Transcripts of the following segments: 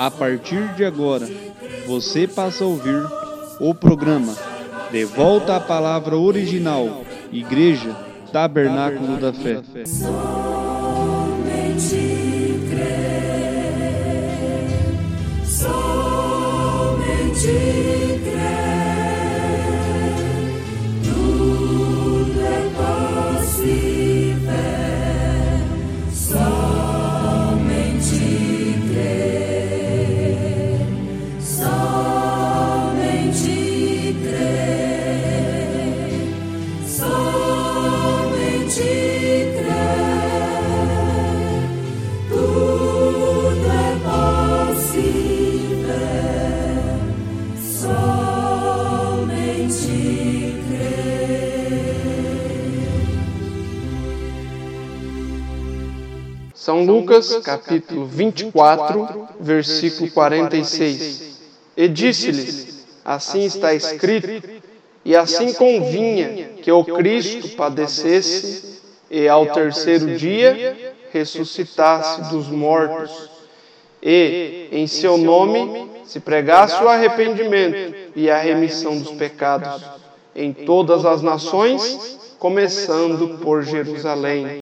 A partir de agora, você passa a ouvir o programa De Volta à Palavra Original, Igreja Tabernáculo da Fé. São Lucas, capítulo 24, versículo 46. E disse-lhes: Assim está escrito, e assim convinha que o Cristo padecesse e ao terceiro dia ressuscitasse dos mortos, e em seu nome se pregasse o arrependimento e a remissão dos pecados em todas as nações, começando por Jerusalém.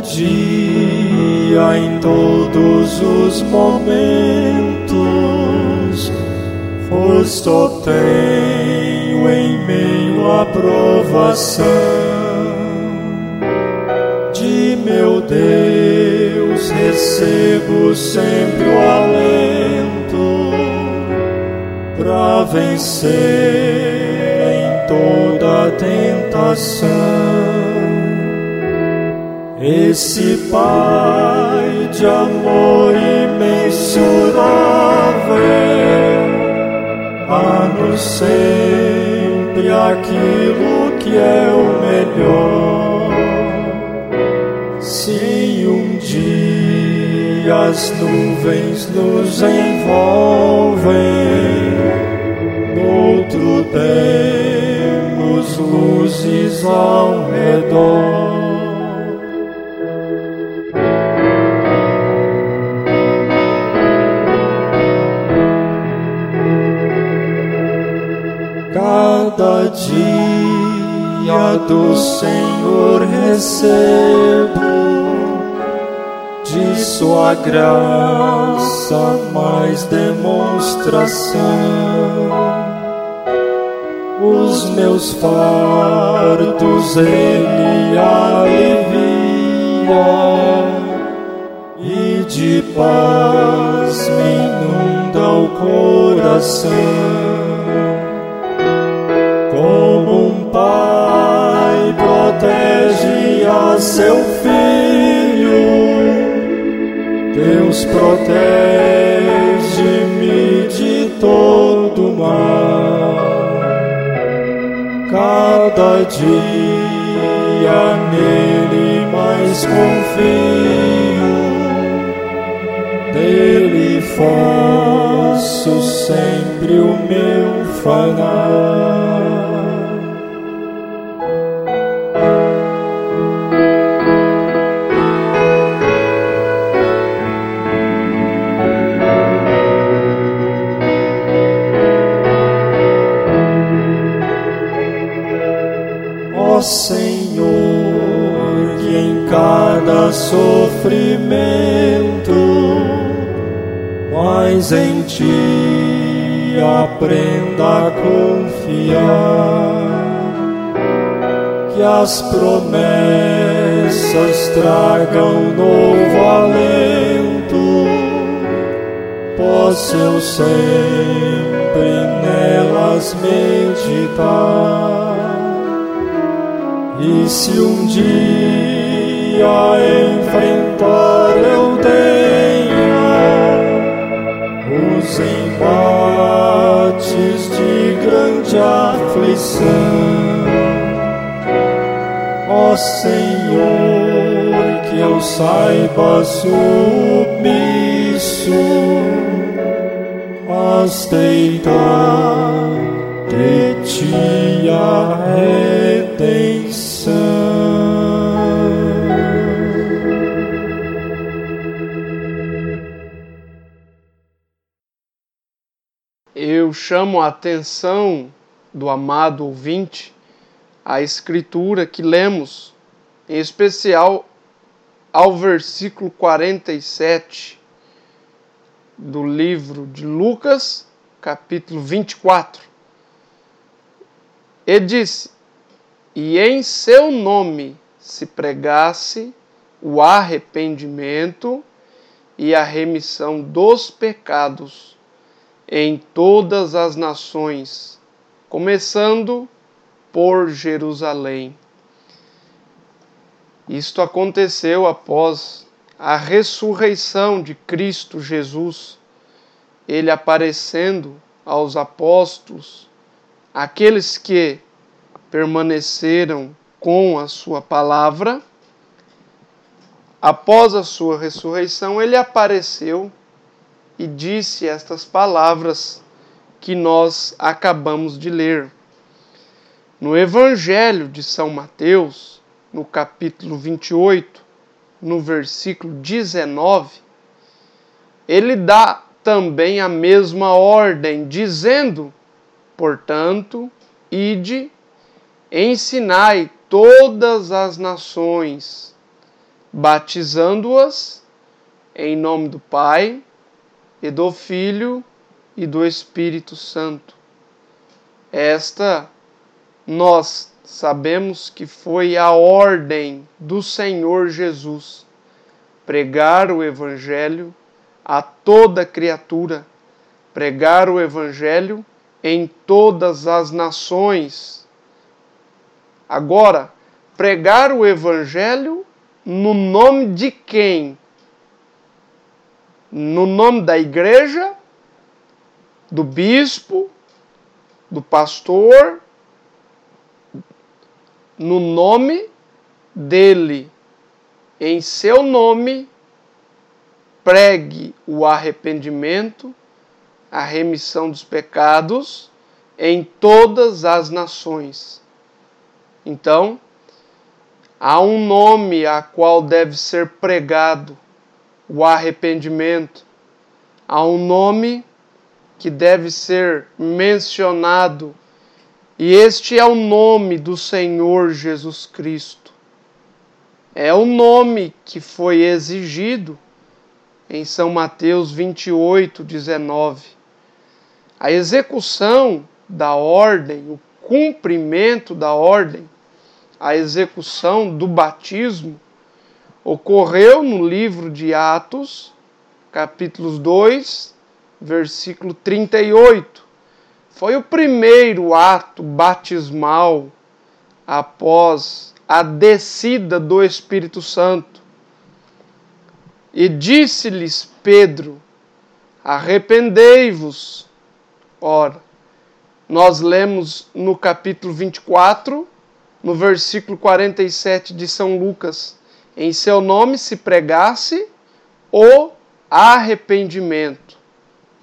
Dia em todos os momentos, força tenho em meio à provação de meu Deus recebo sempre o alento para vencer em toda tentação. Esse Pai de amor imensurável dá-nos sempre aquilo que é o melhor. Se um dia as nuvens nos envolvem, no outro temos luzes ao redor. Dia do Senhor recebo de Sua graça mais demonstração. Os meus fardos Ele alivia e de paz me inunda o coração seu filho, Deus protege-me de todo mal. Cada dia nele mais confio, dele faço sempre o meu falar. Sofrimento mais em ti aprenda a confiar, que as promessas tragam novo alento, possa eu sempre nelas meditar. E se um dia enfrentar eu tenha os embates de grande aflição, ó Senhor, que eu saiba submisso nos deita de ti a Eu chamo a atenção do amado ouvinte à escritura que lemos, em especial ao versículo 47 do livro de Lucas, capítulo 24. E disse: E em seu nome se pregasse o arrependimento e a remissão dos pecados em todas as nações, começando por Jerusalém. Isto aconteceu após a ressurreição de Cristo Jesus, ele aparecendo aos apóstolos, aqueles que permaneceram com a sua palavra. Após a sua ressurreição, ele apareceu e disse estas palavras que nós acabamos de ler. No Evangelho de São Mateus, no capítulo 28, no versículo 19, ele dá também a mesma ordem, dizendo: Portanto, ide, ensinai todas as nações, batizando-as em nome do Pai, e do Filho e do Espírito Santo. Esta nós sabemos que foi a ordem do Senhor Jesus pregar o Evangelho a toda criatura, pregar o Evangelho em todas as nações. Agora, pregar o Evangelho no nome de quem? No nome da igreja, do bispo, do pastor, no nome dele, em seu nome, pregue o arrependimento, a remissão dos pecados em todas as nações. Então, há um nome a qual deve ser pregado o arrependimento. Há um nome que deve ser mencionado, e este é o nome do Senhor Jesus Cristo. É o nome que foi exigido em São Mateus 28, 19. A execução da ordem, o cumprimento da ordem, a execução do batismo ocorreu no livro de Atos, capítulos 2, versículo 38. Foi o primeiro ato batismal após a descida do Espírito Santo. E disse-lhes Pedro: Arrependei-vos. Ora, nós lemos no capítulo 24, no versículo 47 de São Lucas em seu nome se pregasse o arrependimento.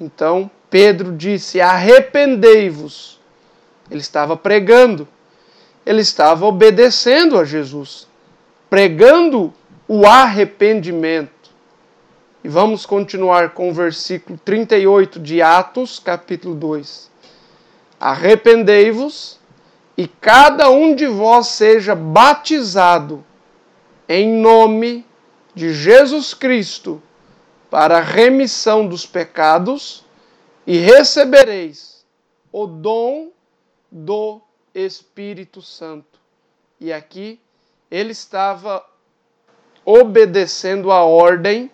Então Pedro disse: Arrependei-vos. Ele estava pregando, ele estava obedecendo a Jesus, pregando o arrependimento. E vamos continuar com o versículo 38 de Atos, capítulo 2. Arrependei-vos e cada um de vós seja batizado em nome de Jesus Cristo para a remissão dos pecados e recebereis o dom do Espírito Santo. E aqui ele estava obedecendo a ordem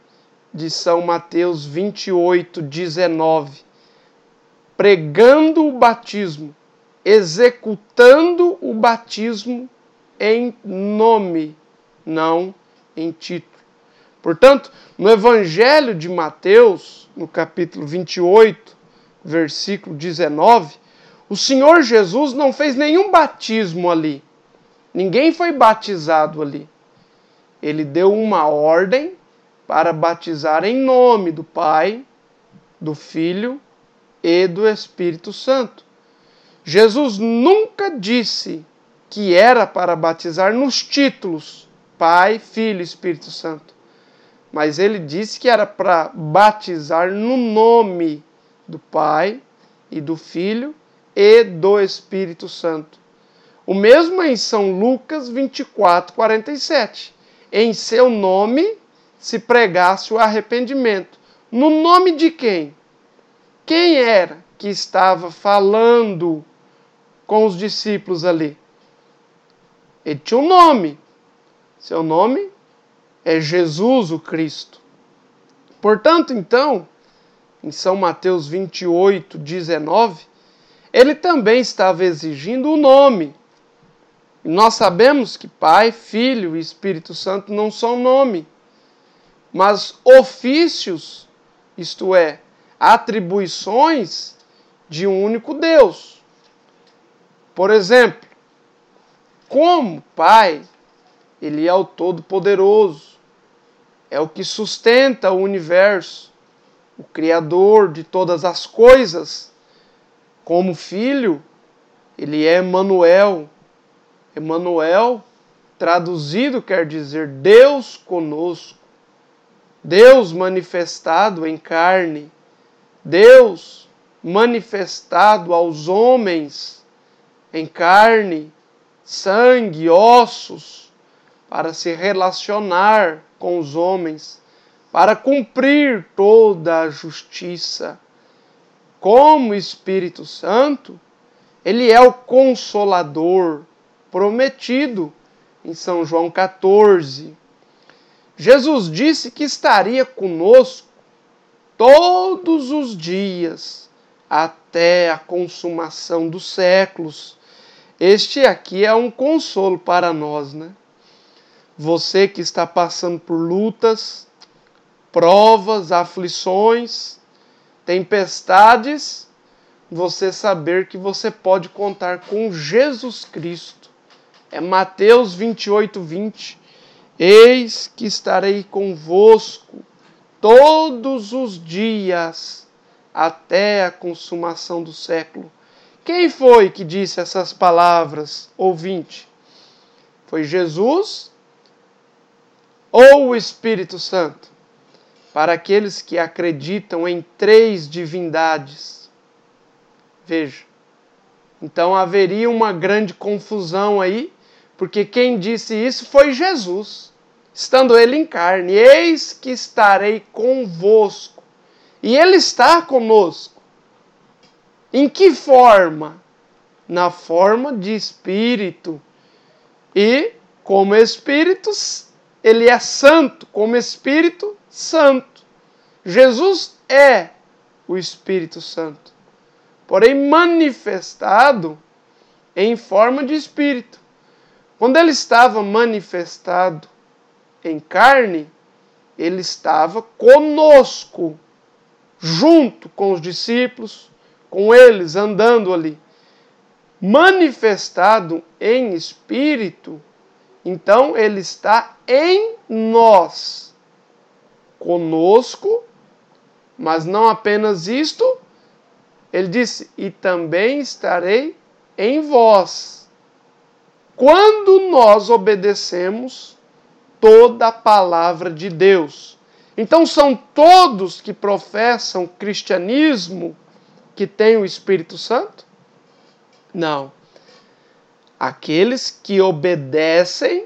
de São Mateus 28, 19, pregando o batismo, executando o batismo em nome não em título. Portanto, no Evangelho de Mateus, no capítulo 28, versículo 19, o Senhor Jesus não fez nenhum batismo ali. Ninguém foi batizado ali. Ele deu uma ordem para batizar em nome do Pai, do Filho e do Espírito Santo. Jesus nunca disse que era para batizar nos títulos Pai, Filho e Espírito Santo. Mas ele disse que era para batizar no nome do Pai e do Filho e do Espírito Santo. O mesmo em São Lucas 24, 47. Em seu nome se pregasse o arrependimento. No nome de quem? Quem era que estava falando com os discípulos ali? Ele tinha um nome. Seu nome é Jesus o Cristo. Portanto, então, em São Mateus 28, 19, ele também estava exigindo o nome. E nós sabemos que Pai, Filho e Espírito Santo não são nome, mas ofícios, isto é, atribuições de um único Deus. Por exemplo, como Pai, Ele é o Todo-Poderoso, é o que sustenta o universo, o Criador de todas as coisas. Como Filho, Ele é Emanuel. Emanuel, traduzido, quer dizer Deus conosco. Deus manifestado em carne. Deus manifestado aos homens em carne, sangue, ossos, para se relacionar com os homens, para cumprir toda a justiça. Como Espírito Santo, ele é o consolador prometido em São João 14. Jesus disse que estaria conosco todos os dias até a consumação dos séculos. Este aqui é um consolo para nós, né? Você que está passando por lutas, provas, aflições, tempestades, você saber que você pode contar com Jesus Cristo. É Mateus 28, 20. Eis que estarei convosco todos os dias até a consumação do século. Quem foi que disse essas palavras, ouvinte? Foi Jesus ou o Espírito Santo? Para aqueles que acreditam em três divindades. Veja. Então haveria uma grande confusão aí, porque quem disse isso foi Jesus estando ele em carne: Eis que estarei convosco. E ele está conosco. Em que forma? Na forma de espírito. E, como espírito, ele é santo, como espírito santo. Jesus é o Espírito Santo, porém manifestado em forma de espírito. Quando ele estava manifestado em carne, ele estava conosco, junto com os discípulos, com eles andando ali. Manifestado em espírito, então ele está em nós, conosco, mas não apenas isto, ele disse: e também estarei em vós. Quando nós obedecemos toda a palavra de Deus. Então são todos que professam cristianismo que têm o Espírito Santo? Não. Aqueles que obedecem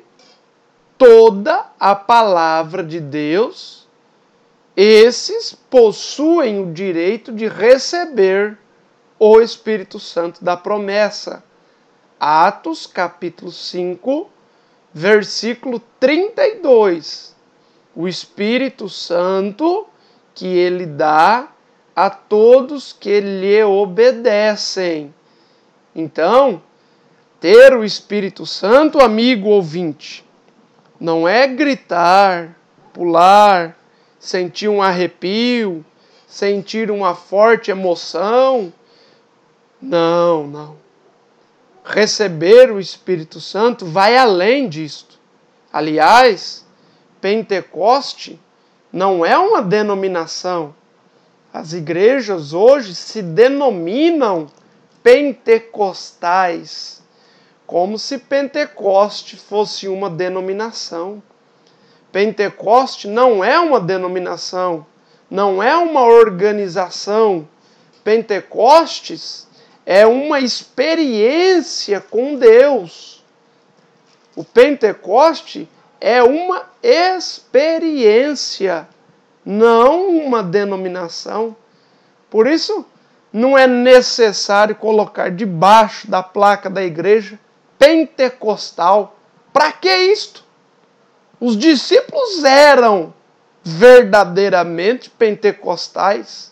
toda a palavra de Deus, esses possuem o direito de receber o Espírito Santo da promessa. Atos capítulo 5, versículo 32. O Espírito Santo que ele dá a todos que lhe obedecem. Então, ter o Espírito Santo, amigo ouvinte, não é gritar, pular, sentir um arrepio, sentir uma forte emoção. Não, não receber o Espírito Santo vai além disto. Aliás, Pentecoste não é uma denominação. As igrejas hoje se denominam pentecostais, como se Pentecoste fosse uma denominação. Pentecoste não é uma denominação, não é uma organização. Pentecostes é uma experiência com Deus. O Pentecoste é uma experiência, não uma denominação. Por isso, não é necessário colocar debaixo da placa da igreja pentecostal. Para que isto? Os discípulos eram verdadeiramente pentecostais.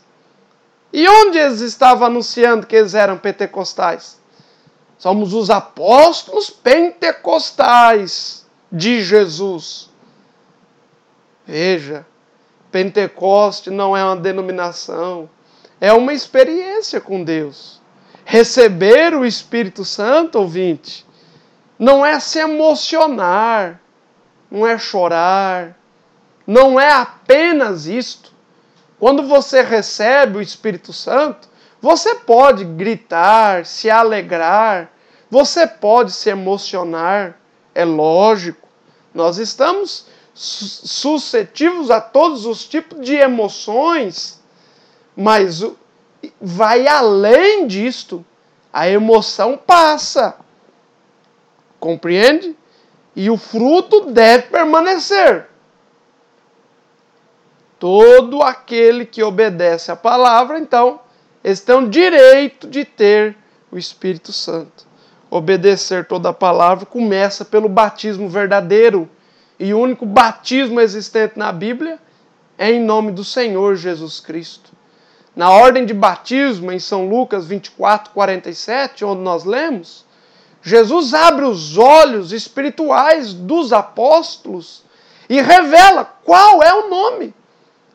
E onde eles estavam anunciando que eles eram pentecostais? Somos os apóstolos pentecostais de Jesus. Veja, Pentecoste não é uma denominação, é uma experiência com Deus. Receber o Espírito Santo, ouvinte, não é se emocionar, não é chorar, não é apenas isto. Quando você recebe o Espírito Santo, você pode gritar, se alegrar, você pode se emocionar, é lógico. Nós estamos suscetíveis a todos os tipos de emoções, mas vai além disto. A emoção passa. Compreende? E o fruto deve permanecer. Todo aquele que obedece à palavra, então, eles têm o direito de ter o Espírito Santo. Obedecer toda a palavra começa pelo batismo verdadeiro. E o único batismo existente na Bíblia é em nome do Senhor Jesus Cristo. Na ordem de batismo, em São Lucas 24, 47, onde nós lemos, Jesus abre os olhos espirituais dos apóstolos e revela qual é o nome,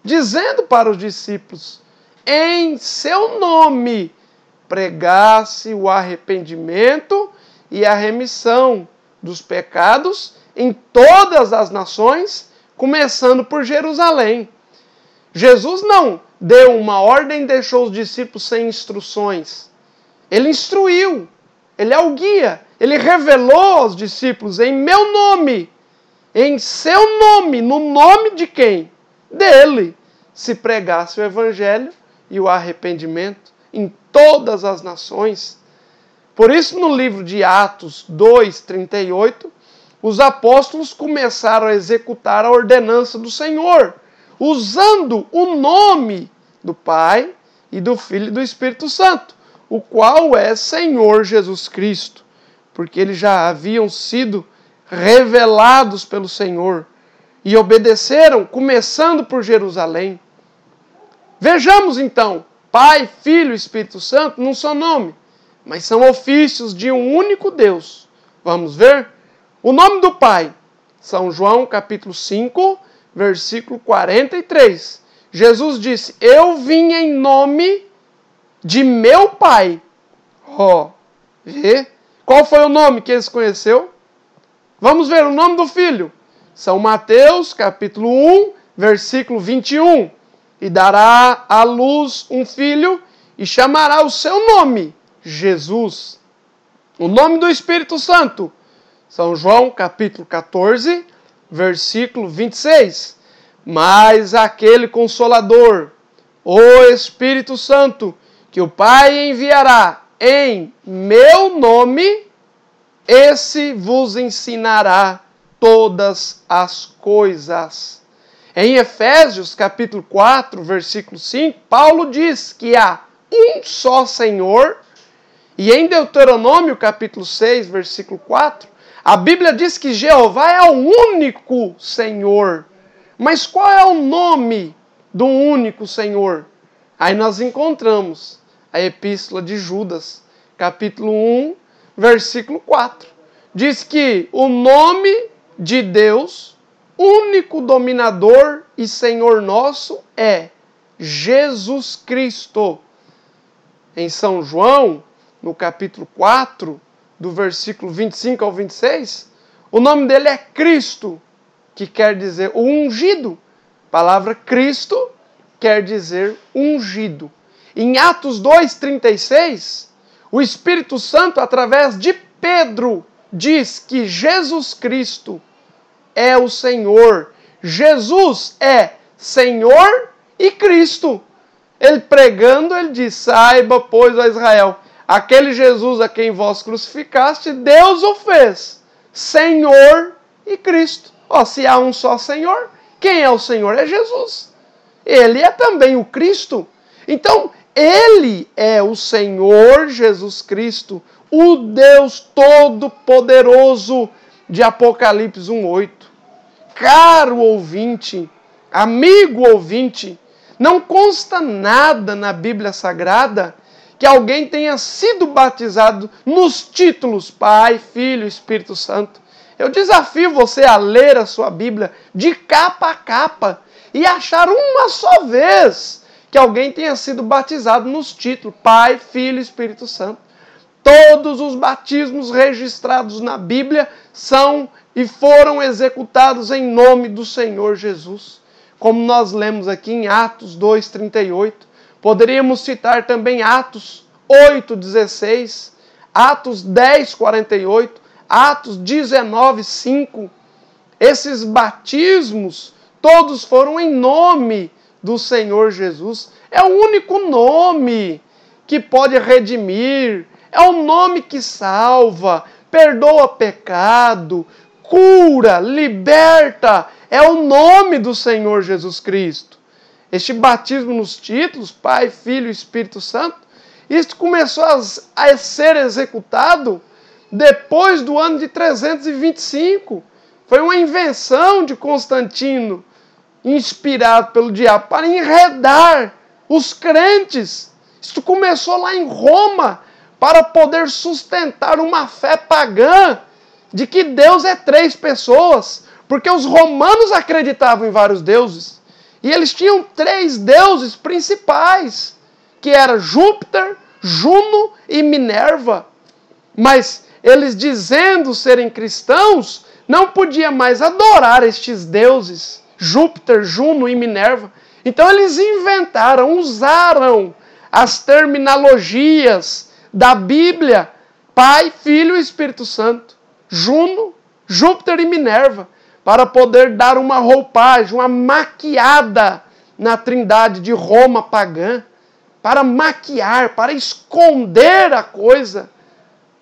dizendo para os discípulos: em seu nome pregasse o arrependimento e a remissão dos pecados em todas as nações, começando por Jerusalém. Jesus não deu uma ordem e deixou os discípulos sem instruções. Ele instruiu, ele é o guia, ele revelou aos discípulos em meu nome, em seu nome, no nome de quem? Dele, se pregasse o evangelho e o arrependimento em todas as nações. Por isso, no livro de Atos 2, 38, os apóstolos começaram a executar a ordenança do Senhor usando o nome do Pai e do Filho e do Espírito Santo, o qual é Senhor Jesus Cristo, porque eles já haviam sido revelados pelo Senhor e obedeceram, começando por Jerusalém. Vejamos então, Pai, Filho Espírito Santo não são nome, mas são ofícios de um único Deus. Vamos ver? O nome do Pai, São João capítulo 5, versículo 43. Jesus disse: Eu vim em nome de meu Pai. Ó, vê? Qual foi o nome que eles conheceu? Vamos ver o nome do filho. São Mateus, capítulo 1, versículo 21. E dará à luz um filho e chamará o seu nome Jesus. O nome do Espírito Santo. São João, capítulo 14, versículo 26. Mas aquele consolador, o Espírito Santo, que o Pai enviará em meu nome, esse vos ensinará todas as coisas. Em Efésios capítulo 4, versículo 5, Paulo diz que há um só Senhor, e em Deuteronômio capítulo 6, versículo 4, a Bíblia diz que Jeová é o único Senhor. Mas qual é o nome do único Senhor? Aí nós encontramos a epístola de Judas, capítulo 1, versículo 4. Diz que o nome de Deus, único dominador e Senhor nosso, é Jesus Cristo. Em São João, no capítulo 4, do versículo 25 ao 26, o nome dele é Cristo, que quer dizer o ungido. A palavra Cristo quer dizer ungido. Em Atos 2,36, o Espírito Santo, através de Pedro, diz que Jesus Cristo é o Senhor. Jesus é Senhor e Cristo. Ele pregando, ele diz: Saiba, pois, a Israel, aquele Jesus a quem vós crucificaste, Deus o fez Senhor e Cristo. Ó, se há um só Senhor, quem é o Senhor? É Jesus. Ele é também o Cristo. Então, ele é o Senhor Jesus Cristo, o Deus Todo-Poderoso de Apocalipse 1,8. Caro ouvinte, amigo ouvinte, não consta nada na Bíblia Sagrada que alguém tenha sido batizado nos títulos Pai, Filho, Espírito Santo. Eu desafio você a ler a sua Bíblia de capa a capa e achar uma só vez que alguém tenha sido batizado nos títulos Pai, Filho e Espírito Santo. Todos os batismos registrados na Bíblia são e foram executados em nome do Senhor Jesus. Como nós lemos aqui em Atos 2:38, poderíamos citar também Atos 8:16, Atos 10:48, Atos 19:5. Esses batismos todos foram em nome do Senhor Jesus. É o único nome que pode redimir, é o nome que salva, perdoa pecado, cura, liberta. É o nome do Senhor Jesus Cristo. Este batismo nos títulos, Pai, Filho e Espírito Santo, isto começou a, a ser executado depois do ano de 325. Foi uma invenção de Constantino inspirado pelo diabo para enredar os crentes. Isso começou lá em Roma para poder sustentar uma fé pagã de que Deus é três pessoas, porque os romanos acreditavam em vários deuses e eles tinham três deuses principais, que era Júpiter, Juno e Minerva. Mas eles dizendo serem cristãos, não podia mais adorar estes deuses Júpiter, Juno e Minerva. Então eles inventaram, usaram as terminologias da Bíblia, Pai, Filho e Espírito Santo, Juno, Júpiter e Minerva, para poder dar uma roupagem, uma maquiada na trindade de Roma pagã, para maquiar, para esconder a coisa.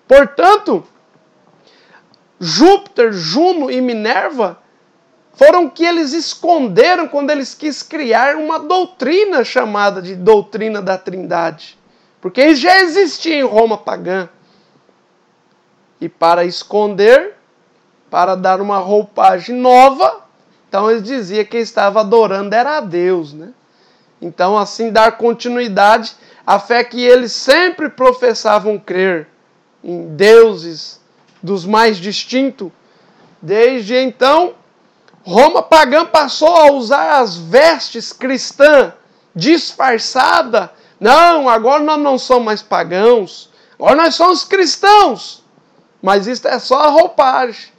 Portanto, Júpiter, Juno e Minerva foram que eles esconderam quando eles quis criar uma doutrina chamada de doutrina da Trindade. Porque isso já existia em Roma pagã. E para esconder, para dar uma roupagem nova, então eles diziam que estava adorando era a Deus, né? Então assim dar continuidade à fé que eles sempre professavam crer em deuses dos mais distintos. Desde então, Roma pagã passou a usar as vestes cristãs disfarçada. Não, agora nós não somos mais pagãos. Agora nós somos cristãos. Mas isso é só a roupagem.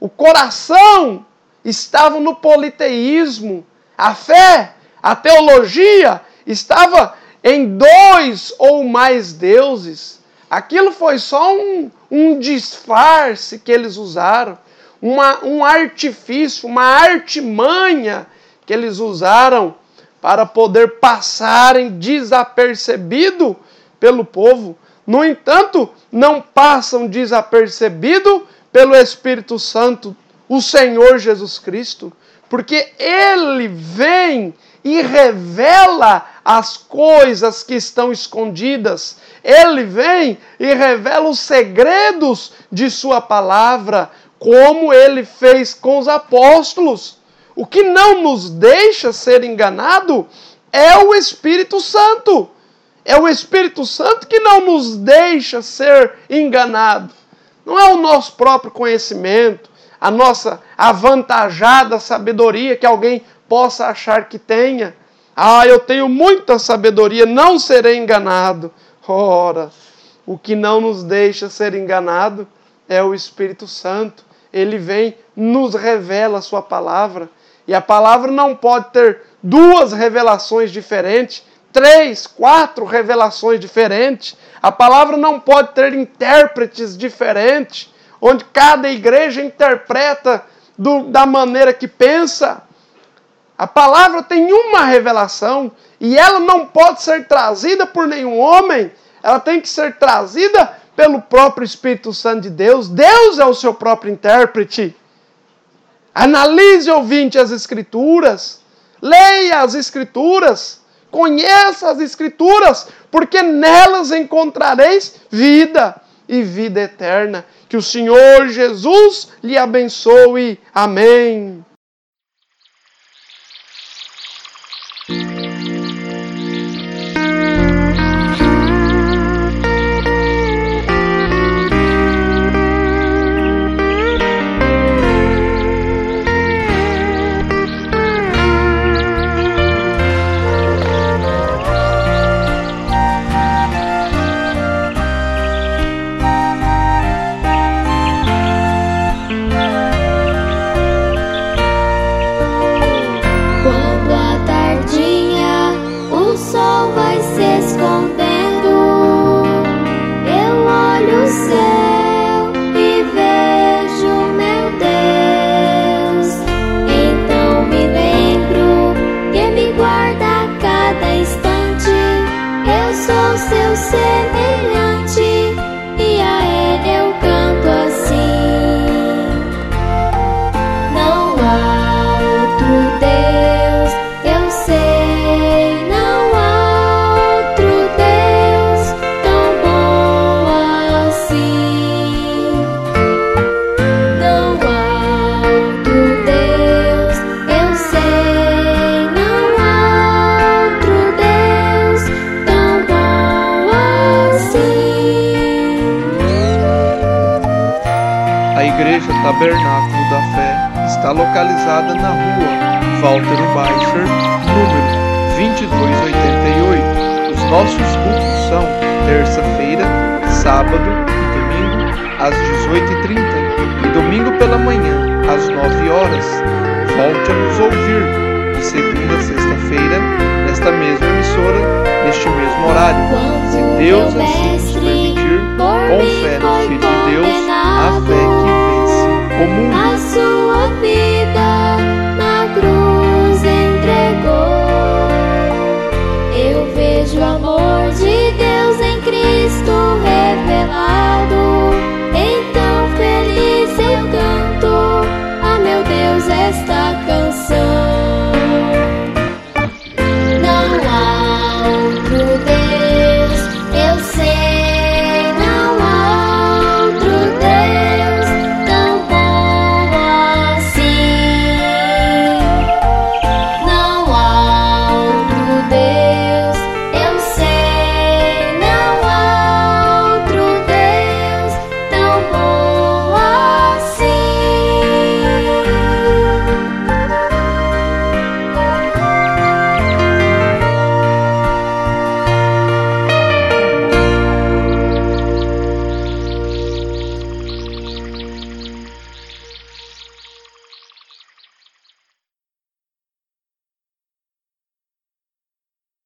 O coração estava no politeísmo. A fé, a teologia estava em dois ou mais deuses. Aquilo foi só um, um disfarce que eles usaram uma, um artifício, uma artimanha que eles usaram para poder passarem desapercebido pelo povo. No entanto, não passam desapercebido pelo Espírito Santo, o Senhor Jesus Cristo, porque ele vem e revela as coisas que estão escondidas. Ele vem e revela os segredos de Sua palavra, como ele fez com os apóstolos. O que não nos deixa ser enganado é o Espírito Santo. É o Espírito Santo que não nos deixa ser enganado. Não é o nosso próprio conhecimento, a nossa avantajada sabedoria que alguém possa achar que tenha. Ah, eu tenho muita sabedoria, não serei enganado. Ora, o que não nos deixa ser enganado é o Espírito Santo ele vem, nos revela a sua palavra. E a palavra não pode ter duas revelações diferentes, três, quatro revelações diferentes. A palavra não pode ter intérpretes diferentes, onde cada igreja interpreta do, da maneira que pensa. A palavra tem uma revelação e ela não pode ser trazida por nenhum homem, ela tem que ser trazida pelo próprio Espírito Santo de Deus. Deus é o seu próprio intérprete. Analise, ouvinte, as Escrituras. Leia as Escrituras. Conheça as Escrituras, porque nelas encontrareis vida e vida eterna. Que o Senhor Jesus lhe abençoe. Amém. Tabernáculo da Fé está localizada na rua Walter Baixer, número 2288. Os nossos cultos são terça-feira, sábado e domingo às 18h30 e domingo pela manhã às 9 horas. Volte a nos ouvir de segunda a sexta-feira nesta mesma emissora, neste mesmo horário. Se Deus assim nos permitir, com fé no Filho de Deus, a fé que comum. A sua vida na cruz entregou. Eu vejo o amor de Deus em Cristo revelado.